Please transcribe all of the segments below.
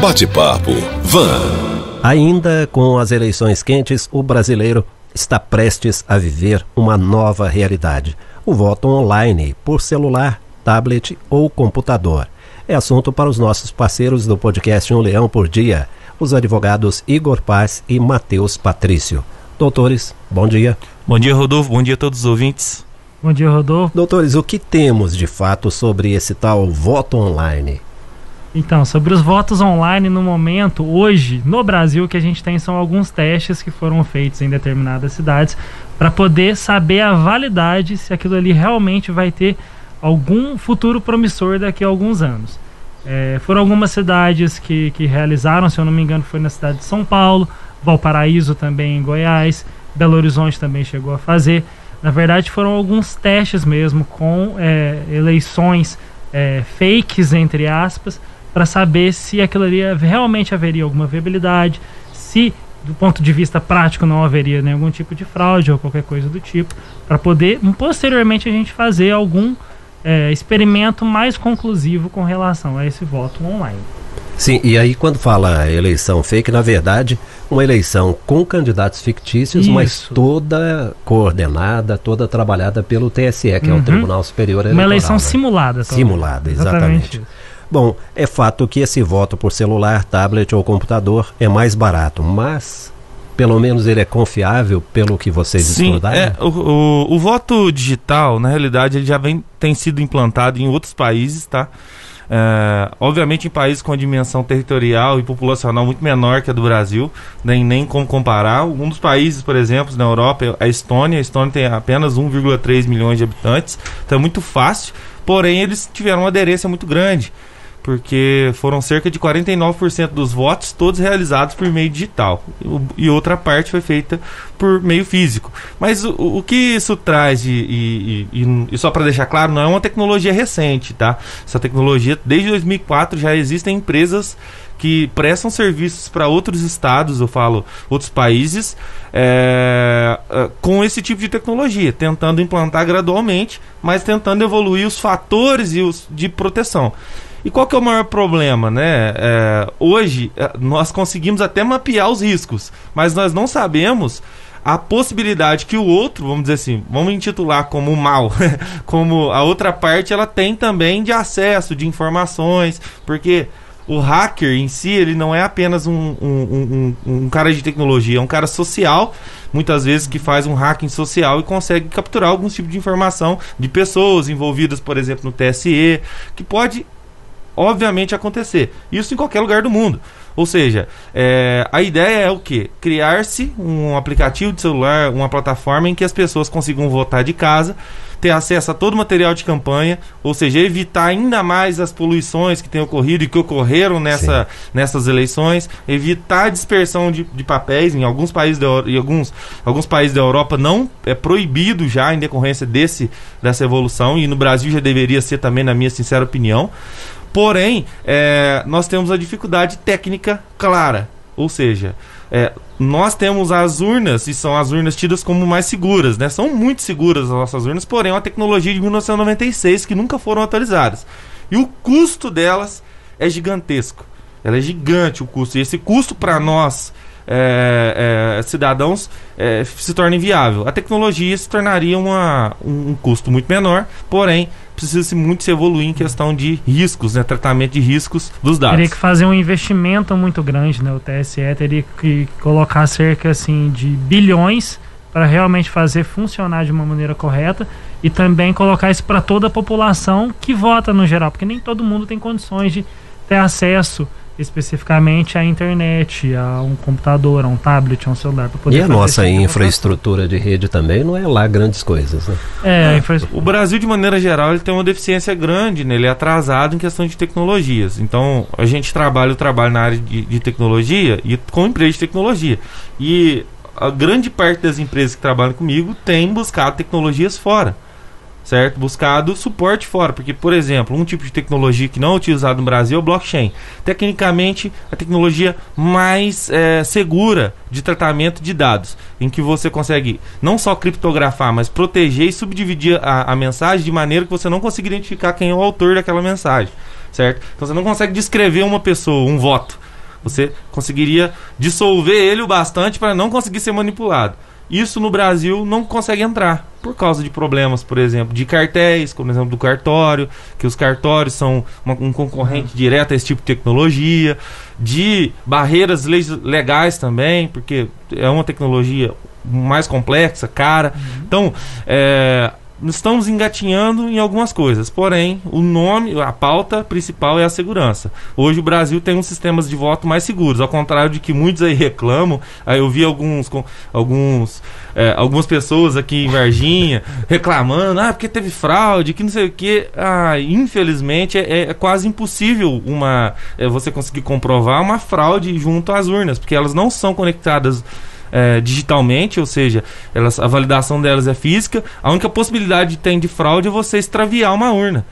Bate-papo Van. Ainda com as eleições quentes, o brasileiro está prestes a viver uma nova realidade: o voto online por celular, tablet ou computador. É assunto para os nossos parceiros do podcast Um Leão por Dia, os advogados Igor Paz e Matheus Patrício. Doutores, bom dia. Bom dia, Rodolfo. Bom dia a todos os ouvintes. Bom dia, Rodolfo. Doutores, o que temos de fato sobre esse tal voto online? Então, sobre os votos online no momento, hoje, no Brasil, o que a gente tem são alguns testes que foram feitos em determinadas cidades para poder saber a validade se aquilo ali realmente vai ter algum futuro promissor daqui a alguns anos. É, foram algumas cidades que, que realizaram, se eu não me engano, foi na cidade de São Paulo, Valparaíso também em Goiás, Belo Horizonte também chegou a fazer. Na verdade, foram alguns testes mesmo com é, eleições é, fakes, entre aspas, para saber se aquilo ali realmente haveria alguma viabilidade, se do ponto de vista prático não haveria nenhum tipo de fraude ou qualquer coisa do tipo, para poder posteriormente a gente fazer algum é, experimento mais conclusivo com relação a esse voto online. Sim, e aí quando fala eleição fake, na verdade, uma eleição com candidatos fictícios, Isso. mas toda coordenada, toda trabalhada pelo TSE, que uhum. é o uhum. Tribunal Superior Eleitoral. Uma eleição né? simulada. Simulada, exatamente. exatamente. Bom, é fato que esse voto por celular, tablet ou computador é mais barato, mas pelo menos ele é confiável pelo que vocês Sim, estudaram? É, o, o, o, voto digital, na realidade, ele já vem, tem sido implantado em outros países, tá? É, obviamente em países com dimensão territorial e populacional muito menor que a do Brasil, nem, nem como comparar. Um dos países, por exemplo, na Europa é a Estônia. A Estônia tem apenas 1,3 milhões de habitantes, então é muito fácil. Porém, eles tiveram uma aderência muito grande porque foram cerca de 49% dos votos todos realizados por meio digital e outra parte foi feita por meio físico. Mas o, o que isso traz e, e, e, só para deixar claro, não é uma tecnologia recente, tá? Essa tecnologia desde 2004 já existem empresas que prestam serviços para outros estados, eu falo outros países, é, com esse tipo de tecnologia, tentando implantar gradualmente, mas tentando evoluir os fatores e os de proteção. E qual que é o maior problema, né? É, hoje é, nós conseguimos até mapear os riscos, mas nós não sabemos a possibilidade que o outro, vamos dizer assim, vamos intitular como mal, como a outra parte, ela tem também de acesso de informações, porque o hacker em si, ele não é apenas um, um, um, um, cara de tecnologia, é um cara social, muitas vezes que faz um hacking social e consegue capturar alguns tipos de informação de pessoas envolvidas, por exemplo, no TSE, que pode obviamente acontecer. Isso em qualquer lugar do mundo. Ou seja, é, a ideia é o que? Criar-se um aplicativo de celular, uma plataforma em que as pessoas consigam votar de casa, ter acesso a todo o material de campanha, ou seja, evitar ainda mais as poluições que têm ocorrido e que ocorreram nessa, nessas eleições, evitar a dispersão de, de papéis em alguns países da, em alguns, alguns países da Europa não é proibido já em decorrência desse dessa evolução e no Brasil já deveria ser também na minha sincera opinião. Porém, é, nós temos a dificuldade técnica clara. Ou seja, é, nós temos as urnas, e são as urnas tidas como mais seguras, né? São muito seguras as nossas urnas, porém é uma tecnologia de 1996 que nunca foram atualizadas. E o custo delas é gigantesco. Ela é gigante o custo. E esse custo para nós é, é, cidadãos é, se torna inviável. A tecnologia se tornaria uma, um, custo muito menor, porém precisa-se muito se evoluir em questão de riscos, né, tratamento de riscos dos dados. Teria que fazer um investimento muito grande, né? O TSE teria que colocar cerca assim de bilhões para realmente fazer funcionar de uma maneira correta e também colocar isso para toda a população que vota no geral, porque nem todo mundo tem condições de ter acesso especificamente à internet, a um computador, a um tablet, a um celular. Para poder e a nossa tipo infraestrutura de rede também não é lá grandes coisas, né? É, infra... O Brasil, de maneira geral, ele tem uma deficiência grande, né? ele é atrasado em questão de tecnologias. Então, a gente trabalha, o trabalho na área de, de tecnologia e com empresas de tecnologia. E a grande parte das empresas que trabalham comigo tem buscado tecnologias fora certo? Buscado suporte fora, porque, por exemplo, um tipo de tecnologia que não é utilizado no Brasil é o blockchain. Tecnicamente, a tecnologia mais é, segura de tratamento de dados, em que você consegue não só criptografar, mas proteger e subdividir a, a mensagem de maneira que você não consiga identificar quem é o autor daquela mensagem, certo? Então você não consegue descrever uma pessoa, um voto Você conseguiria dissolver ele o bastante para não conseguir ser manipulado. Isso no Brasil não consegue entrar por causa de problemas, por exemplo, de cartéis, como exemplo do cartório, que os cartórios são uma, um concorrente direto a esse tipo de tecnologia, de barreiras legais também, porque é uma tecnologia mais complexa, cara. Uhum. Então, é, estamos engatinhando em algumas coisas, porém, o nome, a pauta principal é a segurança. Hoje o Brasil tem uns sistemas de voto mais seguros, ao contrário de que muitos aí reclamam. Aí eu vi alguns, alguns, é, algumas pessoas aqui em Varginha reclamando, ah, porque teve fraude, que não sei o que. Ah, infelizmente é, é quase impossível uma, é, você conseguir comprovar uma fraude junto às urnas, porque elas não são conectadas é, digitalmente, ou seja, elas, a validação delas é física. A única possibilidade que tem de fraude é você extraviar uma urna.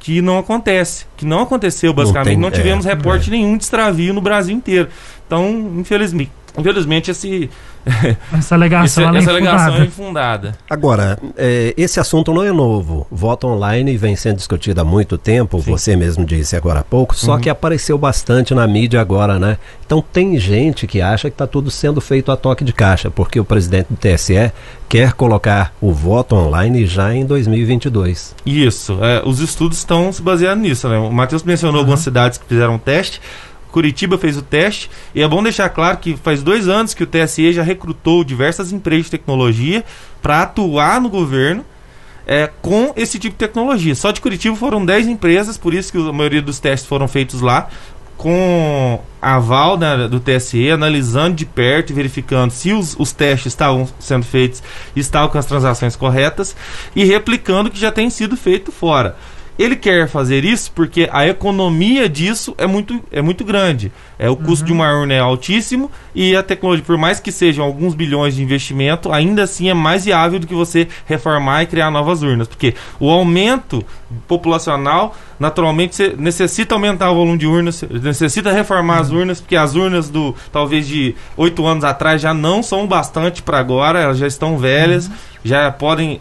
Que não acontece. Que não aconteceu, basicamente. Não, tem, não tivemos é, reporte é. nenhum de extravio no Brasil inteiro. Então, infelizmente, infelizmente esse, essa alegação, essa, é essa alegação é infundada. Agora, é, esse assunto não é novo. Voto online vem sendo discutido há muito tempo, Sim. você mesmo disse agora há pouco, só uhum. que apareceu bastante na mídia agora, né? Então tem gente que acha que está tudo sendo feito a toque de caixa, porque o presidente do TSE quer colocar o voto online já em 2022. Isso, é, os estudos estão se baseando nisso, né? O Matheus mencionou uhum. algumas cidades que fizeram um teste. Curitiba fez o teste e é bom deixar claro que faz dois anos que o TSE já recrutou diversas empresas de tecnologia para atuar no governo é, com esse tipo de tecnologia. Só de Curitiba foram 10 empresas, por isso que a maioria dos testes foram feitos lá, com aval do TSE, analisando de perto e verificando se os, os testes estavam sendo feitos e estavam com as transações corretas e replicando o que já tem sido feito fora. Ele quer fazer isso porque a economia disso é muito, é muito grande. É, o custo uhum. de uma urna é altíssimo e a tecnologia, por mais que sejam alguns bilhões de investimento, ainda assim é mais viável do que você reformar e criar novas urnas. Porque o aumento populacional, naturalmente, você necessita aumentar o volume de urnas, necessita reformar uhum. as urnas, porque as urnas do talvez de oito anos atrás já não são bastante para agora, elas já estão velhas, uhum. já podem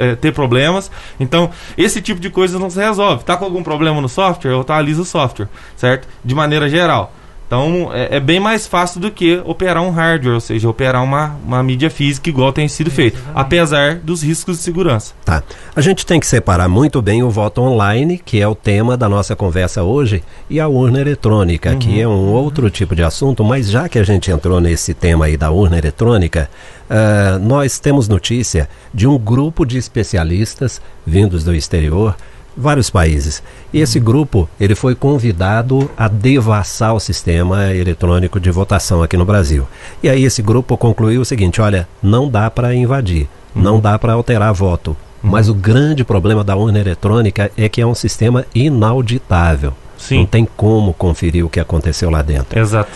é, ter problemas. Então, esse tipo de coisa não se resolve. Tá com algum problema no software? Eu atualizo o software, certo? De maneira geral. Então é, é, bem mais fácil do que operar um hardware, ou seja, operar uma, uma mídia física igual tem sido feito, apesar dos riscos de segurança. Tá. A gente tem que separar muito bem o voto online, que é o tema da nossa conversa hoje, e a urna eletrônica, uhum. que é um outro tipo de assunto, mas já que a gente entrou nesse tema aí da urna eletrônica, uh, nós temos notícia de um grupo de especialistas vindos do exterior vários países. E esse grupo, ele foi convidado a devassar o sistema eletrônico de votação aqui no Brasil. E aí esse grupo concluiu o seguinte, olha, não dá para invadir, uhum. não dá para alterar voto. Uhum. Mas o grande problema da urna eletrônica é que é um sistema inauditável. Sim. Não tem como conferir o que aconteceu lá dentro. Exato.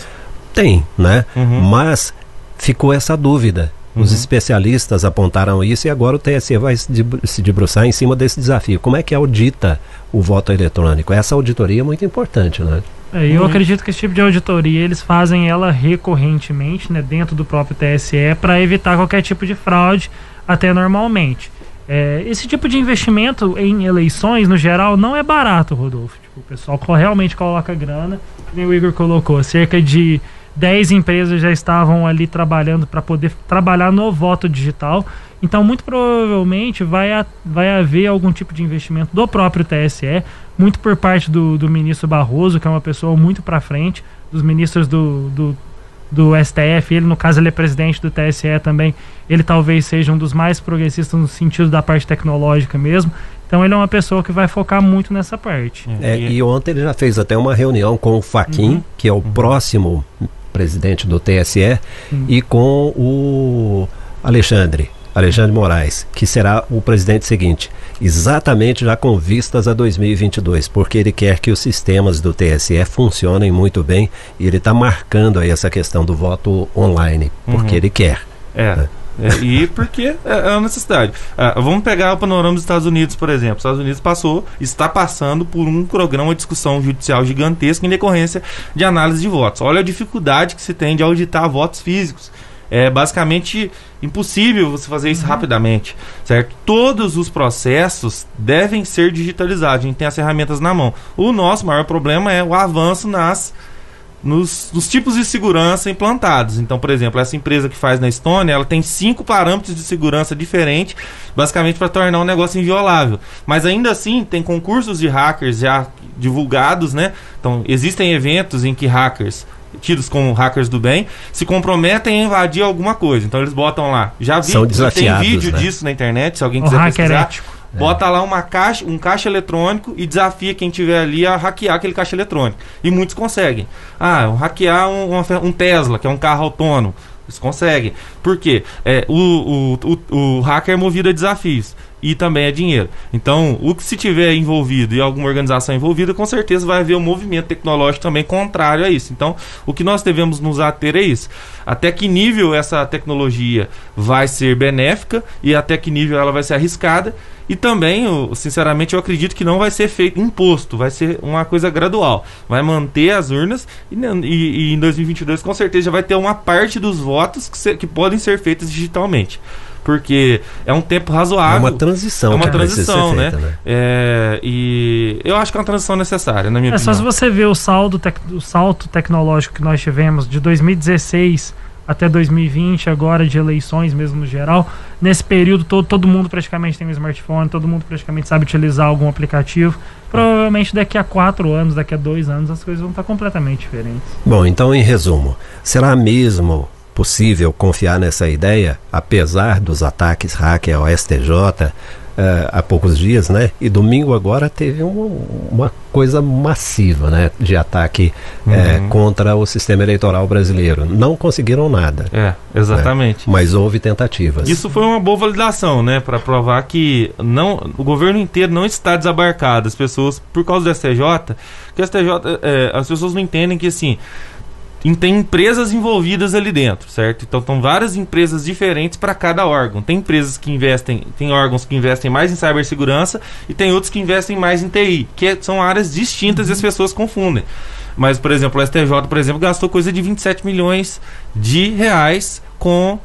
Tem, né? Uhum. Mas ficou essa dúvida. Os uhum. especialistas apontaram isso e agora o TSE vai se debruçar em cima desse desafio. Como é que audita o voto eletrônico? Essa auditoria é muito importante, né? É, eu uhum. acredito que esse tipo de auditoria eles fazem ela recorrentemente, né, dentro do próprio TSE, para evitar qualquer tipo de fraude, até normalmente. É, esse tipo de investimento em eleições, no geral, não é barato, Rodolfo. Tipo, o pessoal realmente coloca grana, como o Igor colocou, cerca de 10 empresas já estavam ali trabalhando para poder trabalhar no voto digital. Então, muito provavelmente vai, a, vai haver algum tipo de investimento do próprio TSE, muito por parte do, do ministro Barroso, que é uma pessoa muito para frente, dos ministros do, do, do STF, ele, no caso, ele é presidente do TSE também, ele talvez seja um dos mais progressistas no sentido da parte tecnológica mesmo. Então ele é uma pessoa que vai focar muito nessa parte. É, e ontem ele já fez até uma reunião com o Faquin, uhum. que é o uhum. próximo presidente do TSE, hum. e com o Alexandre, Alexandre Moraes, que será o presidente seguinte, exatamente já com vistas a 2022, porque ele quer que os sistemas do TSE funcionem muito bem e ele está marcando aí essa questão do voto online, porque uhum. ele quer. É. Né? É, e porque é, é uma necessidade. É, vamos pegar o panorama dos Estados Unidos, por exemplo. Os Estados Unidos passou, está passando por um programa de discussão judicial gigantesco em decorrência de análise de votos. Olha a dificuldade que se tem de auditar votos físicos. É basicamente impossível você fazer isso uhum. rapidamente, certo? Todos os processos devem ser digitalizados. A gente tem as ferramentas na mão. O nosso maior problema é o avanço nas nos, nos, tipos de segurança implantados. Então, por exemplo, essa empresa que faz na Estônia, ela tem cinco parâmetros de segurança diferentes, basicamente para tornar um negócio inviolável. Mas ainda assim, tem concursos de hackers já divulgados, né? Então, existem eventos em que hackers tidos como hackers do bem, se comprometem a invadir alguma coisa. Então eles botam lá. Já vi, São tem vídeo né? disso na internet, se alguém quiser o pesquisar. Ético. Bota lá uma caixa, um caixa eletrônico e desafia quem tiver ali a hackear aquele caixa eletrônico. E muitos conseguem. Ah, hackear um, um Tesla, que é um carro autônomo. Eles conseguem. Por quê? É, o, o, o, o hacker é movido a desafios e também é dinheiro. Então, o que se tiver envolvido e alguma organização envolvida, com certeza vai haver um movimento tecnológico também contrário a isso. Então, o que nós devemos nos ater é isso. Até que nível essa tecnologia vai ser benéfica e até que nível ela vai ser arriscada. E também, eu, sinceramente, eu acredito que não vai ser feito imposto, vai ser uma coisa gradual. Vai manter as urnas e, e, e em 2022 com certeza já vai ter uma parte dos votos que, se, que podem ser feitos digitalmente porque é um tempo razoável. É uma transição. É uma transição, né? Feita, né? É, e eu acho que é uma transição necessária, na minha é, opinião. Só se você ver o, saldo tec o salto tecnológico que nós tivemos de 2016 até 2020, agora de eleições mesmo no geral, nesse período todo, todo mundo praticamente tem um smartphone, todo mundo praticamente sabe utilizar algum aplicativo. Provavelmente daqui a quatro anos, daqui a dois anos, as coisas vão estar completamente diferentes. Bom, então em resumo, será mesmo possível confiar nessa ideia, apesar dos ataques hacker ao STJ uh, eh, há poucos dias, né? E domingo agora teve um, uma coisa massiva, né? De ataque eh, uhum. contra o sistema eleitoral brasileiro. Não conseguiram nada. É, exatamente. Né? Mas houve tentativas. Isso foi uma boa validação, né? Para provar que não, o governo inteiro não está desabarcado. As pessoas, por causa do STJ, que o STJ, é, as pessoas não entendem que assim tem empresas envolvidas ali dentro, certo? Então estão várias empresas diferentes para cada órgão. Tem empresas que investem, tem órgãos que investem mais em cibersegurança e tem outros que investem mais em TI, que são áreas distintas uhum. e as uhum. pessoas confundem. Mas, por exemplo, o STJ, por exemplo, gastou coisa de 27 milhões de reais com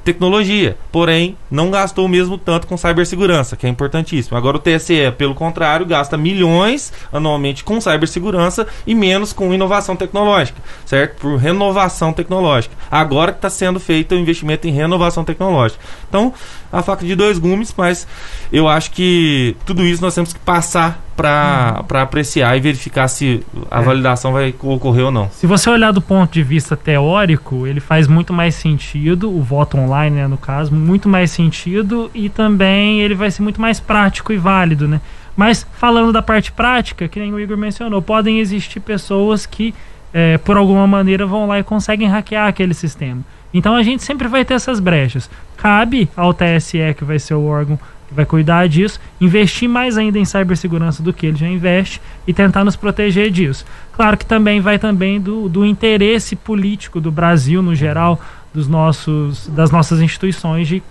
tecnologia, porém não gastou o mesmo tanto com cibersegurança, que é importantíssimo. Agora o TSE, pelo contrário, gasta milhões anualmente com cibersegurança e menos com inovação tecnológica, certo? Por renovação tecnológica. Agora que está sendo feito o investimento em renovação tecnológica. Então, a faca de dois gumes, mas eu acho que tudo isso nós temos que passar para uhum. apreciar e verificar se a é. validação vai ocorrer ou não. Se você olhar do ponto de vista teórico, ele faz muito mais sentido, o voto online, né, no caso, muito mais sentido e também ele vai ser muito mais prático e válido, né? Mas falando da parte prática, que nem o Igor mencionou, podem existir pessoas que é, por alguma maneira vão lá e conseguem hackear aquele sistema. Então a gente sempre vai ter essas brechas. Cabe ao TSE, que vai ser o órgão vai cuidar disso, investir mais ainda em cibersegurança do que ele já investe e tentar nos proteger disso. Claro que também vai também do, do interesse político do Brasil no geral, dos nossos, das nossas instituições de,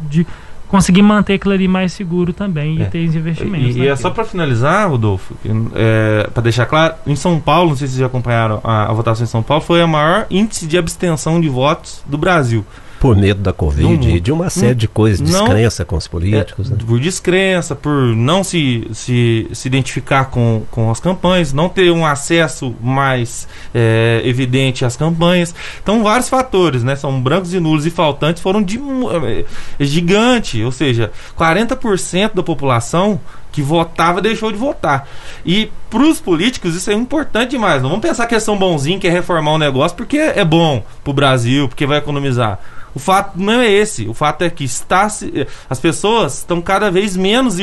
de conseguir manter aquilo ali mais seguro também é. e ter investimentos. E, e é só para finalizar, Rodolfo, é, para deixar claro, em São Paulo, não sei se vocês já acompanharam a, a votação em São Paulo, foi a maior índice de abstenção de votos do Brasil por medo da Covid e de uma série de coisas, descrença com os políticos. É, né? Por descrença, por não se, se, se identificar com, com as campanhas, não ter um acesso mais é, evidente às campanhas. Então, vários fatores, né? São brancos e nulos e faltantes foram de, é, gigante, ou seja, 40% da população que votava deixou de votar. E para os políticos isso é importante demais. Não vamos pensar que eles são bonzinhos, que é reformar o um negócio porque é bom para o Brasil, porque vai economizar. O fato não é esse. O fato é que está as pessoas estão cada vez menos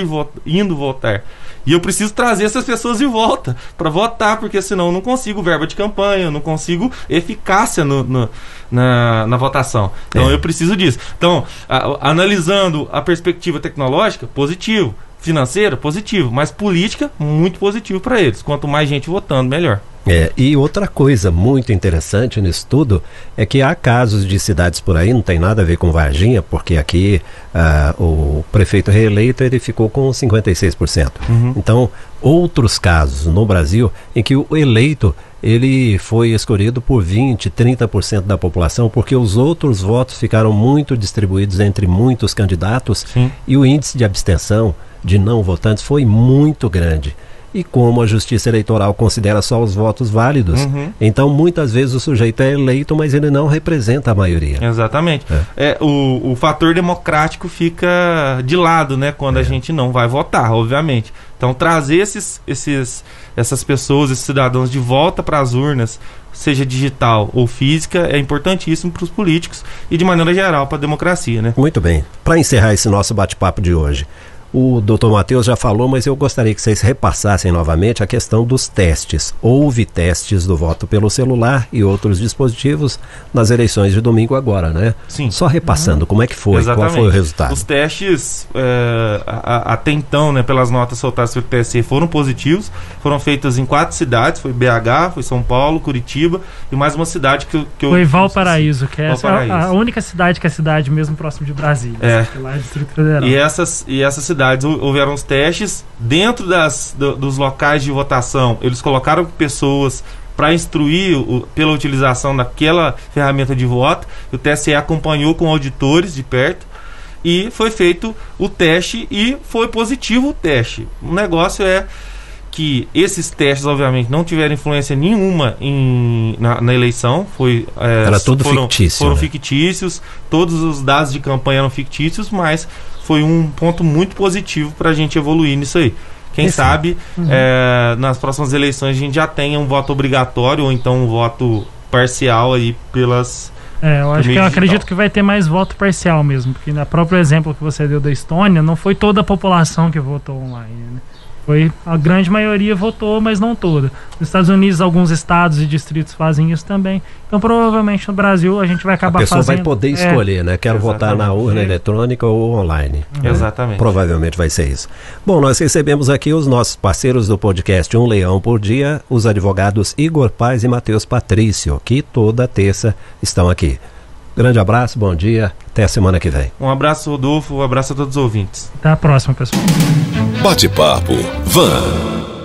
indo votar. E eu preciso trazer essas pessoas de volta para votar, porque senão eu não consigo verba de campanha, eu não consigo eficácia no, no, na, na votação. Então é. eu preciso disso. Então, a, analisando a perspectiva tecnológica, positivo. Financeira, positivo. Mas política, muito positivo para eles. Quanto mais gente votando, melhor. É, e outra coisa muito interessante nisso tudo é que há casos de cidades por aí, não tem nada a ver com Varginha, porque aqui uh, o prefeito reeleito ele ficou com 56%. Uhum. Então, outros casos no Brasil em que o eleito ele foi escolhido por 20, 30% da população, porque os outros votos ficaram muito distribuídos entre muitos candidatos Sim. e o índice de abstenção de não votantes foi muito grande. E como a Justiça Eleitoral considera só os votos válidos, Uhum. então muitas vezes o sujeito é eleito, mas ele não representa a maioria. Exatamente. É. o, o fator democrático fica de lado, né? Quando É. a gente não vai votar, obviamente. Então, trazer esses, esses, essas pessoas, esses cidadãos de volta para as urnas, seja digital ou física, é importantíssimo para os políticos e, de maneira geral, para a democracia, né? Muito bem. Para encerrar esse nosso bate-papo de hoje, o doutor Matheus já falou, mas eu gostaria que vocês repassassem novamente a questão dos testes. Houve testes do voto pelo celular e outros dispositivos nas eleições de domingo agora, né? Sim. Só repassando, como é que foi? Exatamente. Qual foi o resultado? Os testes, é, a- a- até então, né, pelas notas soltadas pelo TSE, foram positivos. Foram feitos em quatro cidades: foi BH, foi São Paulo, Curitiba e mais uma cidade que, eu- que eu. Foi Valparaíso, que é Valparaíso. a, a única cidade que é cidade mesmo próximo de Brasília. É. que Lá é Distrito Federal. E essas, e essas cidades hou- houveram os testes dentro das, do- dos locais de votação. Eles colocaram pessoas para instruir o- pela utilização daquela ferramenta de voto. O TSE acompanhou com auditores de perto e foi feito o teste e foi positivo o teste. O negócio é que esses testes, obviamente, não tiveram influência nenhuma em, na, na eleição. Foi, é, Era tudo foram, fictício, Foram né? fictícios, todos os dados de campanha eram fictícios, mas foi um ponto muito positivo para a gente evoluir nisso aí. Quem Esse- sabe é, nas próximas eleições a gente já tenha um voto obrigatório ou então um voto parcial aí pelas. É, eu acho que eu digital. acredito que vai ter mais voto parcial mesmo, porque no próprio exemplo que você deu da Estônia, não foi toda a população que votou online. Né? Foi a grande maioria votou, mas não toda. Nos Estados Unidos, alguns estados e distritos fazem isso também. Então, provavelmente no Brasil a gente vai A acabar pessoa fazendo. vai poder É, escolher, né? Quero votar na Exatamente. urna eletrônica ou online. né? Exatamente. Provavelmente vai ser isso. Bom, nós recebemos aqui os nossos parceiros do podcast Um Leão por Dia, os advogados Igor Paz e Matheus Patrício, que toda terça estão aqui. Grande abraço, bom dia, até a semana que vem. Um abraço, Rodolfo, um abraço a todos os ouvintes. Até a próxima, pessoal. Bate-papo Van.